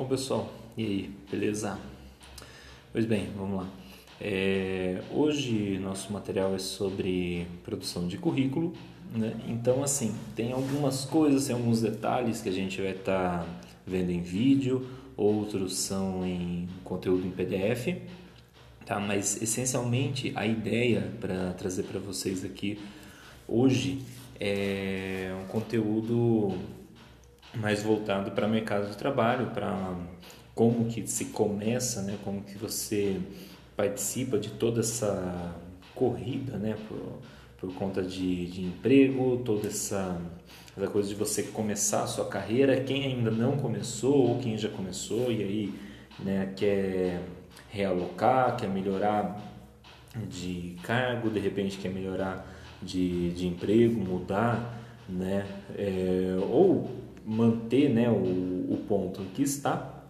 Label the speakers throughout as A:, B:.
A: Bom pessoal, e aí, beleza? Pois bem, vamos lá. É, hoje nosso material é sobre produção de currículo, né? Então assim, tem algumas coisas, tem alguns detalhes que a gente vai estar tá vendo em vídeo, outros são em conteúdo em PDF, tá? Mas essencialmente a ideia para trazer para vocês aqui hoje é um conteúdo mais voltado para o mercado de trabalho, para como que se começa, né? Como que você participa de toda essa corrida, né? Por, por conta de, de emprego, toda essa, essa coisa de você começar a sua carreira, quem ainda não começou ou quem já começou e aí né, quer realocar, quer melhorar de cargo, de repente quer melhorar de, de emprego, mudar, né? É, ou manter né, o, o ponto que está,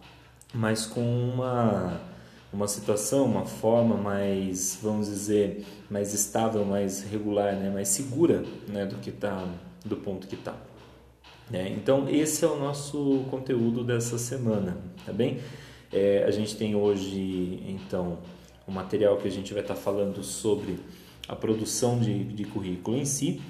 A: mas com uma, uma situação, uma forma mais, vamos dizer, mais estável, mais regular, né, mais segura né, do que está, do ponto que está. É, então esse é o nosso conteúdo dessa semana, tá bem? É, a gente tem hoje então o material que a gente vai estar tá falando sobre a produção de, de currículo em si,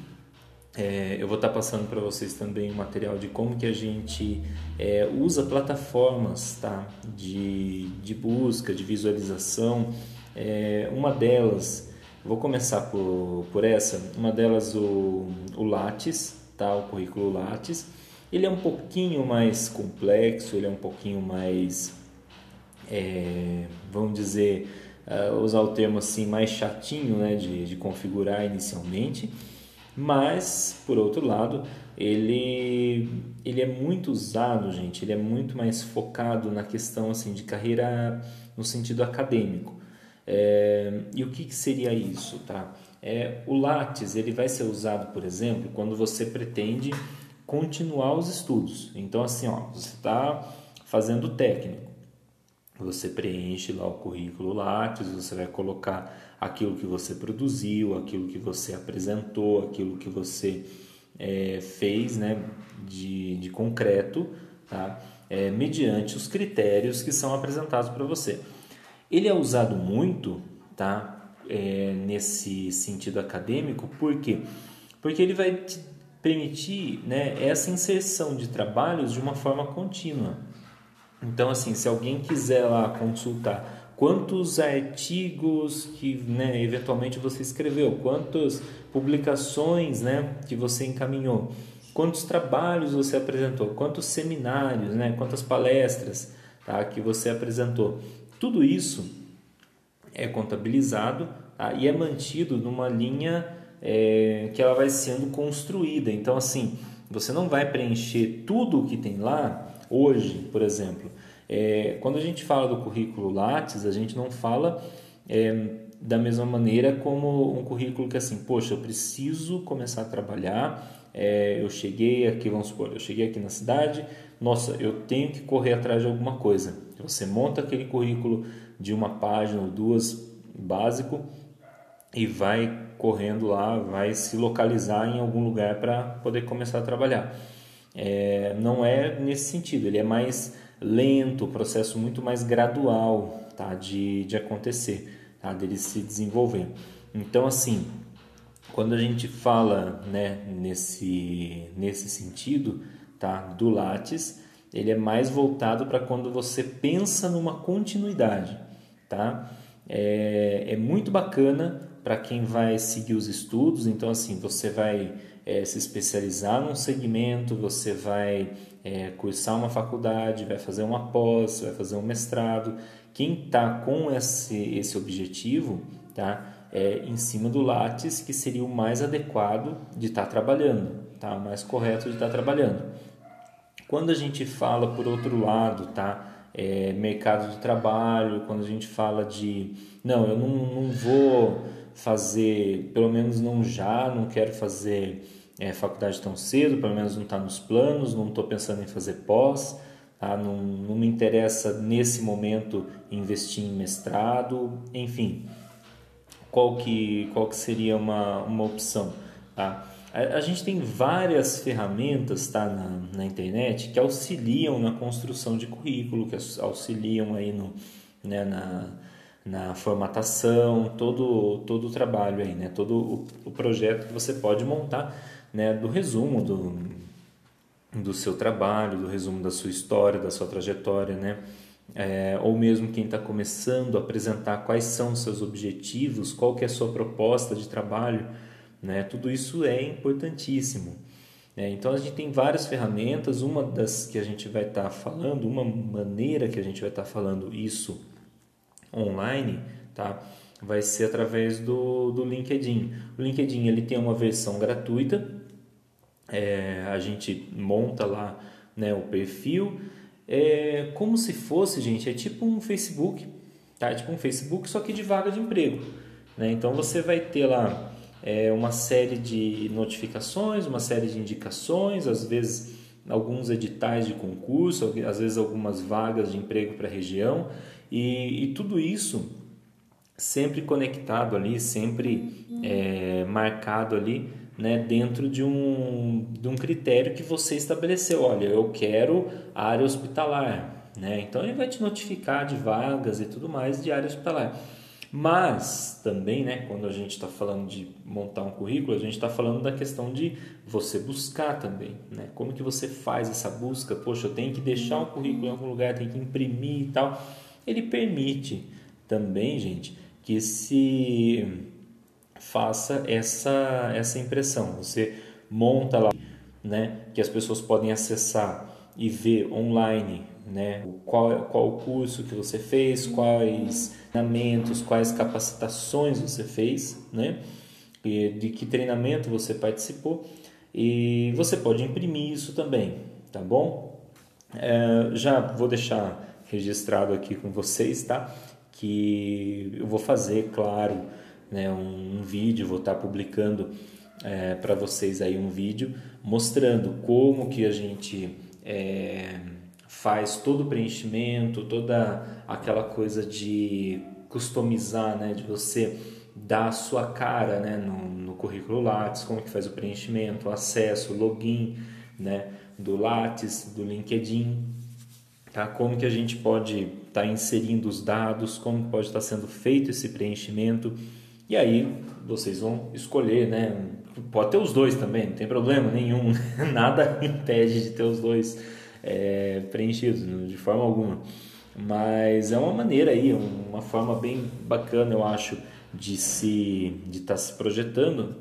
A: é, eu vou estar passando para vocês também o material de como que a gente é, usa plataformas tá? de, de busca, de visualização. É, uma delas, vou começar por, por essa, uma delas o, o Lattes, tá? o currículo Lattes. Ele é um pouquinho mais complexo, ele é um pouquinho mais, é, vamos dizer, uh, usar o termo assim, mais chatinho né? de, de configurar inicialmente mas, por outro lado, ele, ele é muito usado, gente, ele é muito mais focado na questão assim de carreira no sentido acadêmico. É, e o que, que, seria isso, tá? É, o Lattes ele vai ser usado, por exemplo, quando você pretende continuar os estudos. Então, assim, ó, você está fazendo técnico, você preenche lá o currículo Lattes, você vai colocar aquilo que você produziu, aquilo que você apresentou, aquilo que você é, fez né, de, de concreto, tá? É, mediante os critérios que são apresentados para você. Ele é usado muito tá? É, nesse sentido acadêmico, por quê? Porque ele vai te permitir né, essa inserção de trabalhos de uma forma contínua. Então, assim, se alguém quiser lá consultar quantos artigos que né, eventualmente você escreveu, quantas publicações né, que você encaminhou, quantos trabalhos você apresentou, quantos seminários, né, quantas palestras tá, que você apresentou. Tudo isso é contabilizado tá, e é mantido numa linha é, que ela vai sendo construída. Então, assim, você não vai preencher tudo o que tem lá hoje, por exemplo, é, quando a gente fala do currículo Lattes, a gente não fala é, da mesma maneira como um currículo que assim, poxa, eu preciso começar a trabalhar, é, eu cheguei aqui, vamos supor, eu cheguei aqui na cidade, nossa, eu tenho que correr atrás de alguma coisa. Você monta aquele currículo de uma página ou duas básico e vai correndo lá, vai se localizar em algum lugar para poder começar a trabalhar. É, não é nesse sentido, ele é mais lento, processo muito mais gradual tá, de, de acontecer, tá, dele se desenvolver. Então, assim, quando a gente fala né, nesse, nesse sentido tá, do Lattes, ele é mais voltado para quando você pensa numa continuidade. Tá? É, é muito bacana para quem vai seguir os estudos, então assim, você vai é, se especializar num segmento, você vai é, cursar uma faculdade, vai fazer uma pós, vai fazer um mestrado. Quem está com esse, esse objetivo, tá? É em cima do Lattes, que seria o mais adequado de estar tá trabalhando, tá? O mais correto de estar tá trabalhando. Quando a gente fala, por outro lado, tá? É, mercado de trabalho, quando a gente fala de não, eu não, não vou fazer, pelo menos não já, não quero fazer é, faculdade tão cedo, pelo menos não está nos planos, não estou pensando em fazer pós, tá? não, não me interessa nesse momento investir em mestrado, enfim, qual que, qual que seria uma, uma opção? Tá? a, a gente tem várias ferramentas tá, na, na internet que auxiliam na construção de currículo, que auxiliam aí no, né, na, na formatação, todo, todo o trabalho aí, né, todo o, o projeto que você pode montar né, do resumo do, do seu trabalho, do resumo da sua história, da sua trajetória, né? É, ou mesmo quem está começando a apresentar quais são os seus objetivos, qual que é a sua proposta de trabalho, né? Tudo isso é importantíssimo. É, então a gente tem várias ferramentas, uma das que a gente vai estar tá falando, uma maneira que a gente vai estar tá falando isso online, tá? Vai ser através do, do LinkedIn. O LinkedIn ele tem uma versão gratuita, é, a gente monta lá né, o perfil, é como se fosse, gente, é tipo um Facebook, tá? É tipo um Facebook, só que de vaga de emprego. Né? Então você vai ter lá é, uma série de notificações, uma série de indicações, às vezes alguns editais de concurso, às vezes algumas vagas de emprego para a região, e, e, tudo isso sempre conectado ali, sempre é, marcado ali né, dentro de um, de um critério que você estabeleceu. Olha, eu quero área hospitalar. Né? Então ele vai te notificar de vagas e tudo mais de área hospitalar. Mas também, né, quando a gente está falando de montar um currículo, a gente está falando da questão de você buscar também. Né? Como que você faz essa busca? Poxa, eu tenho que deixar um currículo em algum lugar, tenho que imprimir e tal. Ele permite também, gente, que se faça essa, essa impressão. Você monta lá, né, que as pessoas podem acessar e ver online, né, qual, qual curso que você fez, quais treinamentos, quais capacitações você fez, né, e de que treinamento você participou e você pode imprimir isso também, tá bom? É, já vou deixar registrado aqui com vocês, tá? Que eu vou fazer, claro, né, um, um vídeo, vou estar publicando é, para vocês aí um vídeo mostrando como que a gente é, faz todo o preenchimento, toda aquela coisa de customizar, né, de você dar a sua cara né, no, no currículo Lattes, como que faz o preenchimento, o acesso, o login né, do Lattes, do LinkedIn, tá? como que a gente pode estar tá inserindo os dados, como pode estar tá sendo feito esse preenchimento, e aí vocês vão escolher, né? Pode ter os dois também, não tem problema nenhum, nada impede de ter os dois é, preenchidos de forma alguma. Mas é uma maneira aí, uma forma bem bacana, eu acho, de se de estar tá se projetando,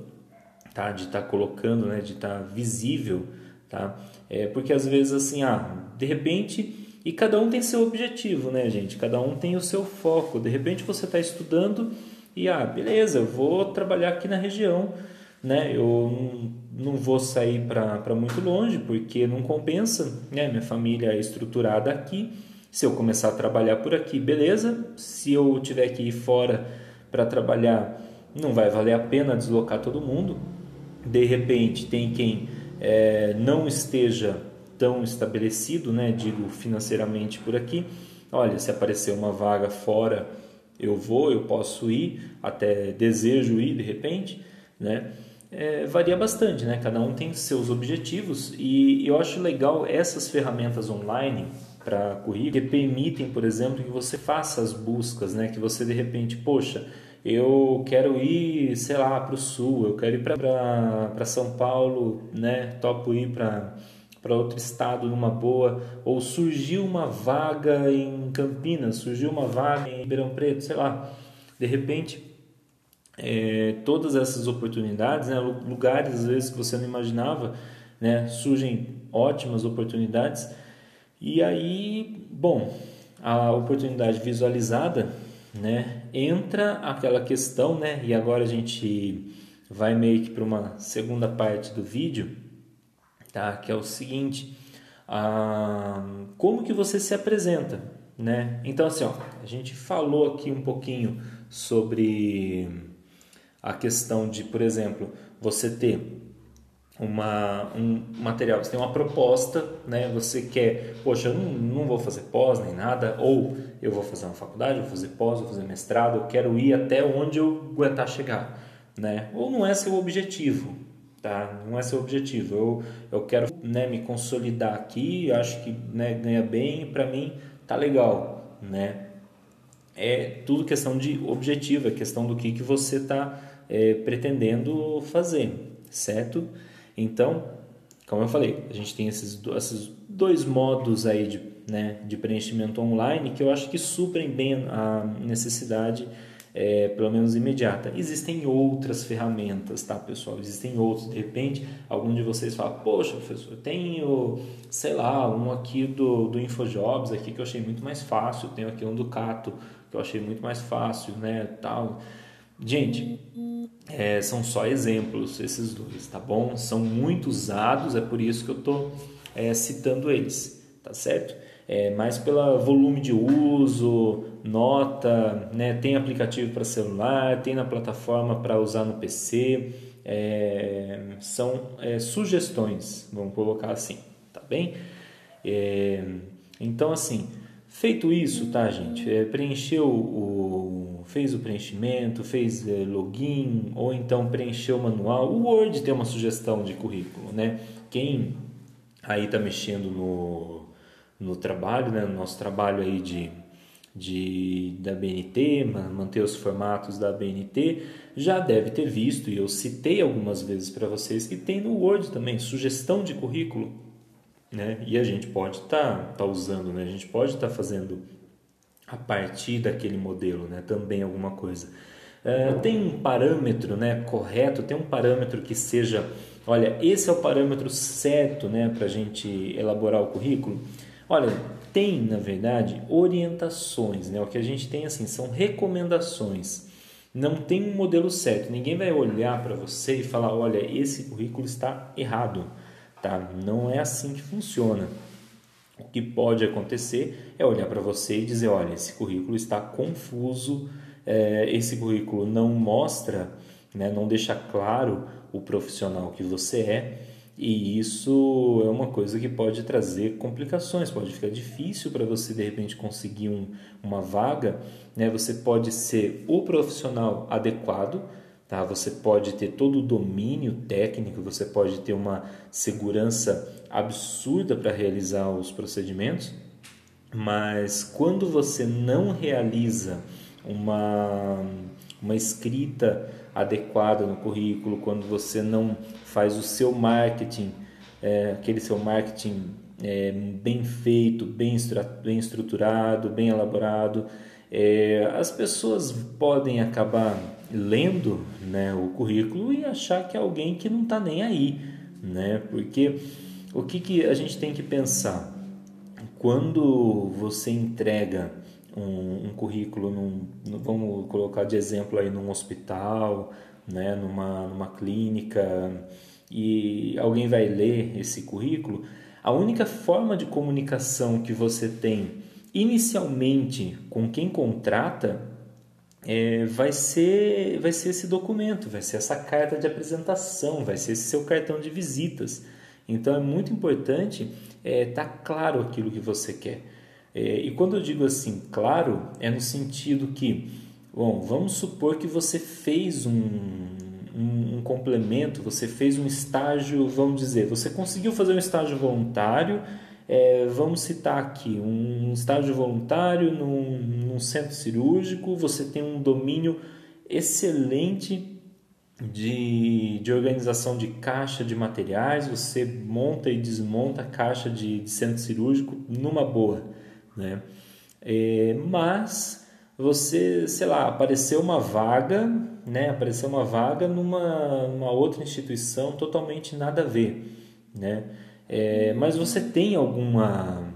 A: tá? De estar tá colocando, né? De estar tá visível, tá? É porque às vezes assim, ah, de repente e cada um tem seu objetivo, né, gente? Cada um tem o seu foco. De repente você está estudando e ah, beleza, eu vou trabalhar aqui na região, né? Eu não, vou sair para muito longe porque não compensa, né? Minha família é estruturada aqui. Se eu começar a trabalhar por aqui, beleza. Se eu tiver que ir fora para trabalhar, não vai valer a pena deslocar todo mundo. De repente, tem quem é, não esteja tão estabelecido, né? Digo financeiramente por aqui. Olha, se aparecer uma vaga fora eu vou, eu posso ir, até desejo ir de repente, né? É, varia bastante, né? Cada um tem seus objetivos e, eu acho legal essas ferramentas online para currículo que permitem, por exemplo, que você faça as buscas, né? Que você de repente, poxa, eu quero ir, sei lá, para o sul, eu quero ir para São Paulo, né? Topo ir para para outro estado numa boa, ou surgiu uma vaga em Campinas, surgiu uma vaga em Ribeirão Preto, sei lá. De repente, é, todas essas oportunidades, né, lugares às vezes que você não imaginava, né, surgem ótimas oportunidades. E aí, bom, a oportunidade visualizada, né, entra aquela questão, né, e agora a gente vai meio que para uma segunda parte do vídeo tá? Que é o seguinte, ah, como que você se apresenta, né? Então assim, ó, a gente falou aqui um pouquinho sobre a questão de, por exemplo, você ter uma, um material, você tem uma proposta, né? Você quer, poxa, eu não, não vou fazer pós nem nada, ou eu vou fazer uma faculdade, vou fazer pós, vou fazer mestrado, eu quero ir até onde eu aguentar chegar, né? Ou não é seu objetivo, tá? Não é seu objetivo. Eu, eu quero né, me consolidar aqui, acho que né, ganha bem, para mim tá legal, né? É tudo questão de objetivo, é questão do que, que você está é, pretendendo fazer, certo? Então, como eu falei, a gente tem esses, esses dois modos aí de, né, de preenchimento online que eu acho que suprem bem a necessidade é, pelo menos imediata. Existem outras ferramentas, tá, pessoal? Existem outros. De repente, algum de vocês fala, poxa, professor, eu tenho, sei lá, um aqui do, do InfoJobs aqui que eu achei muito mais fácil, tenho aqui um do Cato que eu achei muito mais fácil, né, tal. Gente, é, são só exemplos esses dois, tá bom? São muito usados, é por isso que eu estou é, citando eles, tá certo? É, mais pelo volume de uso, nota, né? tem aplicativo para celular, tem na plataforma para usar no PC, é, são é, sugestões, vamos colocar assim, tá bem? É, então, assim, feito isso, tá, gente? É, preencheu o, fez o preenchimento, fez é, login, ou então preencheu o manual. O Word tem uma sugestão de currículo, né? Quem aí está mexendo no, no trabalho, né? no nosso trabalho aí de de, da BNT, manter os formatos da BNT, já deve ter visto, e eu citei algumas vezes para vocês, que tem no Word também, sugestão de currículo. Né? E a gente pode estar tá, tá usando, né? a gente pode estar tá fazendo a partir daquele modelo né? também alguma coisa. Uh, tem um parâmetro né, correto, tem um parâmetro que seja, olha, esse é o parâmetro certo né, para a gente elaborar o currículo. Olha, tem, na verdade, orientações, né? O que a gente tem assim são recomendações. Não tem um modelo certo. Ninguém vai olhar para você e falar, olha, esse currículo está errado, tá? Não é assim que funciona. O que pode acontecer é olhar para você e dizer, olha, esse currículo está confuso, é, esse currículo não mostra, né, não deixa claro o profissional que você é e isso é uma coisa que pode trazer complicações, pode ficar difícil para você de repente conseguir um, uma vaga. Né? Você pode ser o profissional adequado, tá? você pode ter todo o domínio técnico, você pode ter uma segurança absurda para realizar os procedimentos, mas quando você não realiza uma, uma escrita adequada no currículo, quando você não faz o seu marketing, é, aquele seu marketing é, bem feito, bem, bem estruturado, bem elaborado, é, as pessoas podem acabar lendo né, o currículo e achar que é alguém que não está nem aí, né? Porque o que, que a gente tem que pensar? Quando você entrega um, um currículo, num, vamos colocar de exemplo aí num hospital, né, numa, numa clínica, e alguém vai ler esse currículo, a única forma de comunicação que você tem inicialmente com quem contrata é, vai, ser, vai ser esse documento, vai ser essa carta de apresentação, vai ser esse seu cartão de visitas. Então é muito importante estar é, tá claro aquilo que você quer. É, e quando eu digo assim, claro, é no sentido que, bom, vamos supor que você fez um, um, um, complemento, você fez um estágio, vamos dizer, você conseguiu fazer um estágio voluntário, é, vamos citar aqui, um estágio voluntário num, num centro cirúrgico, você tem um domínio excelente de, de organização de caixa de materiais, você monta e desmonta a caixa de, de centro cirúrgico numa boa né? É, mas você, sei lá, apareceu uma vaga, né? Apareceu uma vaga numa, numa outra instituição totalmente nada a ver, né? É, mas você tem alguma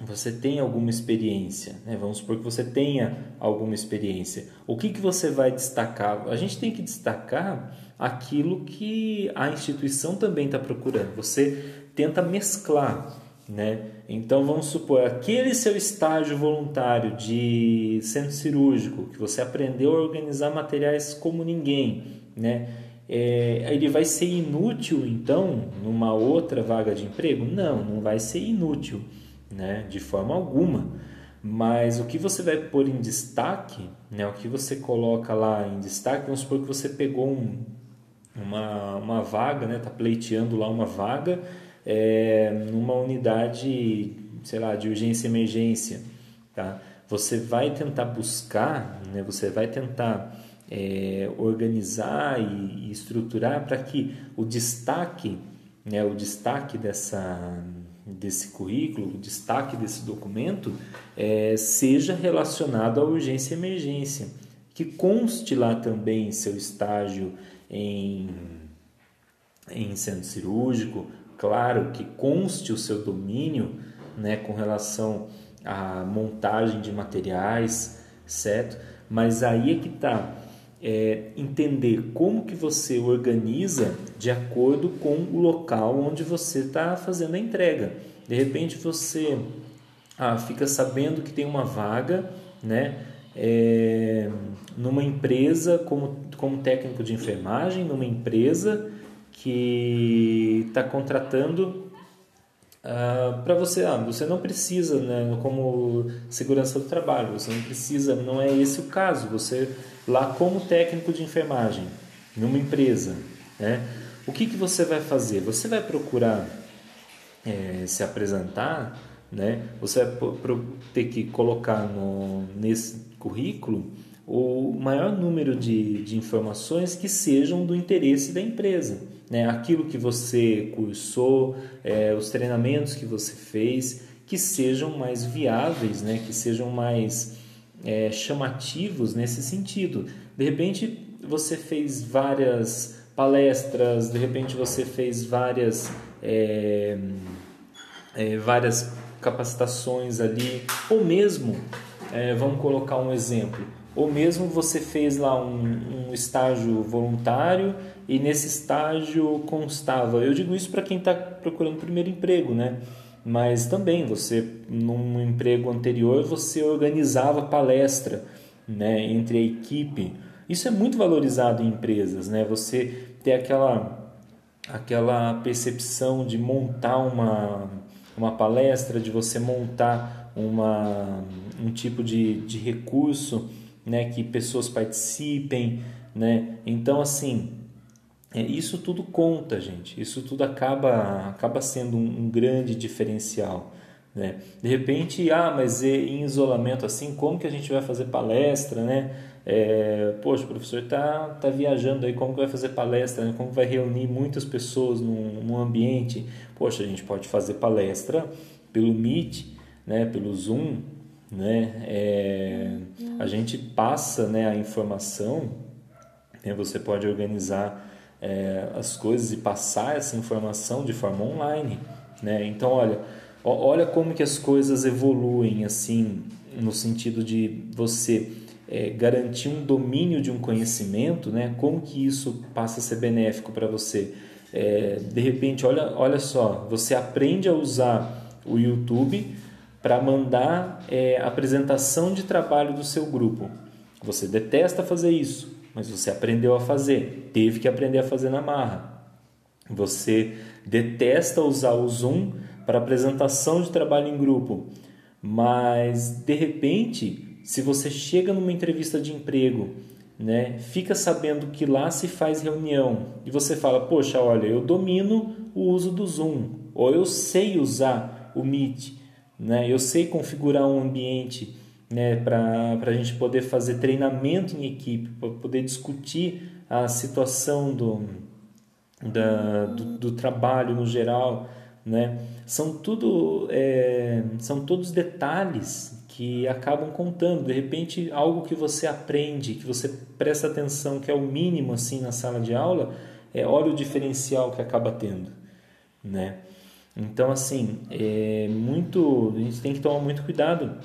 A: você tem alguma experiência, né? vamos supor que você tenha alguma experiência. O que, que você vai destacar? A gente tem que destacar aquilo que a instituição também está procurando. Você tenta mesclar né? Então vamos supor aquele seu estágio voluntário de centro cirúrgico que você aprendeu a organizar materiais como ninguém, né? É, ele vai ser inútil então numa outra vaga de emprego? Não, não vai ser inútil, né? De forma alguma. Mas o que você vai pôr em destaque, né? O que você coloca lá em destaque, vamos supor que você pegou um, uma, uma vaga, né? Tá pleiteando lá uma vaga é, numa unidade, sei lá, de urgência e emergência, tá? Você vai tentar buscar, né? Você vai tentar é, organizar e, e estruturar para que o destaque, né? O destaque dessa desse currículo, o destaque desse documento é, seja relacionado à urgência e emergência, que conste lá também seu estágio em, em centro cirúrgico, claro que conste o seu domínio né, com relação à montagem de materiais, certo? Mas aí é que está é, entender como que você organiza de acordo com o local onde você está fazendo a entrega. De repente você ah, fica sabendo que tem uma vaga, né? É, numa empresa como, como técnico de enfermagem, numa empresa que está contratando Uh, para você, ah, você não precisa, né, como segurança do trabalho, você não precisa, não é esse o caso. Você lá como técnico de enfermagem, numa empresa, né, o que, que você vai fazer? Você vai procurar é, se apresentar, né? Você vai ter que colocar no, nesse currículo o maior número de, de informações que sejam do interesse da empresa né, aquilo que você cursou, é, os treinamentos que você fez, que sejam mais viáveis, né, que sejam mais é, chamativos nesse sentido. De repente você fez várias palestras, de repente você fez várias, é, é várias capacitações ali, ou mesmo, é, vamos colocar um exemplo, ou mesmo você fez lá um, um estágio voluntário e nesse estágio constava. Eu digo isso para quem está procurando primeiro emprego, né? Mas também você, num emprego anterior, você organizava palestra, né, entre a equipe. Isso é muito valorizado em empresas, né? Você ter aquela aquela percepção de montar uma uma palestra, de você montar uma, um tipo de, de recurso né, que pessoas participem. Né? Então, assim, é, isso tudo conta, gente. Isso tudo acaba, acaba sendo um, um grande diferencial. Né? De repente, ah, mas em isolamento assim, como que a gente vai fazer palestra, né? É, poxa, o professor tá, tá viajando aí, como que vai fazer palestra, né? como vai reunir muitas pessoas num, num ambiente? Poxa, a gente pode fazer palestra pelo Meet, né? Pelo Zoom, né? É, a gente passa, né? A informação, né? Você pode organizar é, as coisas e passar essa informação de forma online, né? Então, olha, olha como que as coisas evoluem assim no sentido de você é, garantir um domínio de um conhecimento, né? Como que isso passa a ser benéfico para você? É, de repente, olha, olha só, você aprende a usar o YouTube para mandar é, apresentação de trabalho do seu grupo. Você detesta fazer isso, mas você aprendeu a fazer, teve que aprender a fazer na marra. Você detesta usar o Zoom para apresentação de trabalho em grupo, mas de repente, se você chega numa entrevista de emprego, né, fica sabendo que lá se faz reunião e você fala: Poxa, olha, eu domino o uso do Zoom, ou eu sei usar o Meet, né, eu sei configurar um ambiente né, para a gente poder fazer treinamento em equipe, para poder discutir a situação do, da, do, do, trabalho no geral. Né? São, tudo, é, são todos detalhes que acabam contando. De repente, algo que você aprende, que você presta atenção, que é o mínimo assim na sala de aula, é, olha o diferencial que acaba tendo. Né? Então, assim, é muito, a gente tem que tomar muito cuidado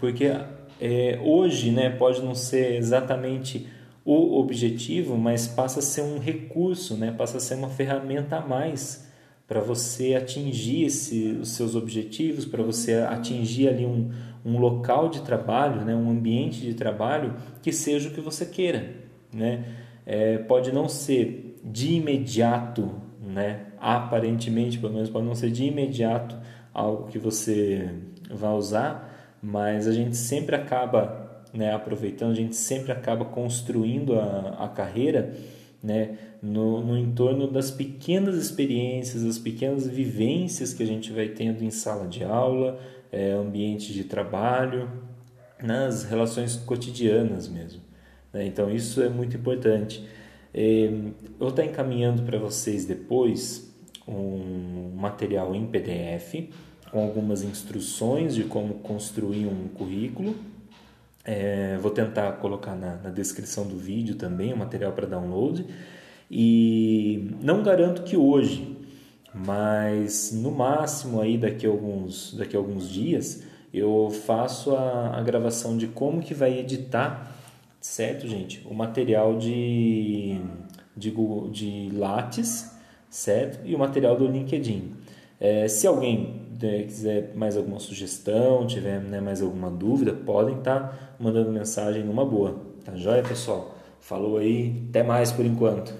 A: porque é, hoje né, pode não ser exatamente o objetivo, mas passa a ser um recurso, né, passa a ser uma ferramenta a mais para você atingir esse, os seus objetivos, para você atingir ali um, um local de trabalho, né, um ambiente de trabalho que seja o que você queira. Né? É, pode não ser de imediato, né, aparentemente, pelo menos pode não ser de imediato algo que você vai usar, mas a gente sempre acaba né, aproveitando, a gente sempre acaba construindo a, a carreira né, no, no entorno das pequenas experiências, das pequenas vivências que a gente vai tendo em sala de aula, é, ambiente de trabalho, nas relações cotidianas mesmo. Né? Então isso é muito importante. Eu estar encaminhando para vocês depois um material em PDF com algumas instruções de como construir um currículo. É, vou tentar colocar na, na descrição do vídeo também o material para download. E não garanto que hoje, mas no máximo aí daqui a alguns, daqui a alguns dias eu faço a, a gravação de como que vai editar, certo, gente? O material de, de, Google, de Lattes, certo? E o material do LinkedIn. É, se alguém né, quiser mais alguma sugestão, tiver né, mais alguma dúvida, podem estar tá mandando mensagem numa boa. Tá joia, pessoal? Falou aí, até mais por enquanto.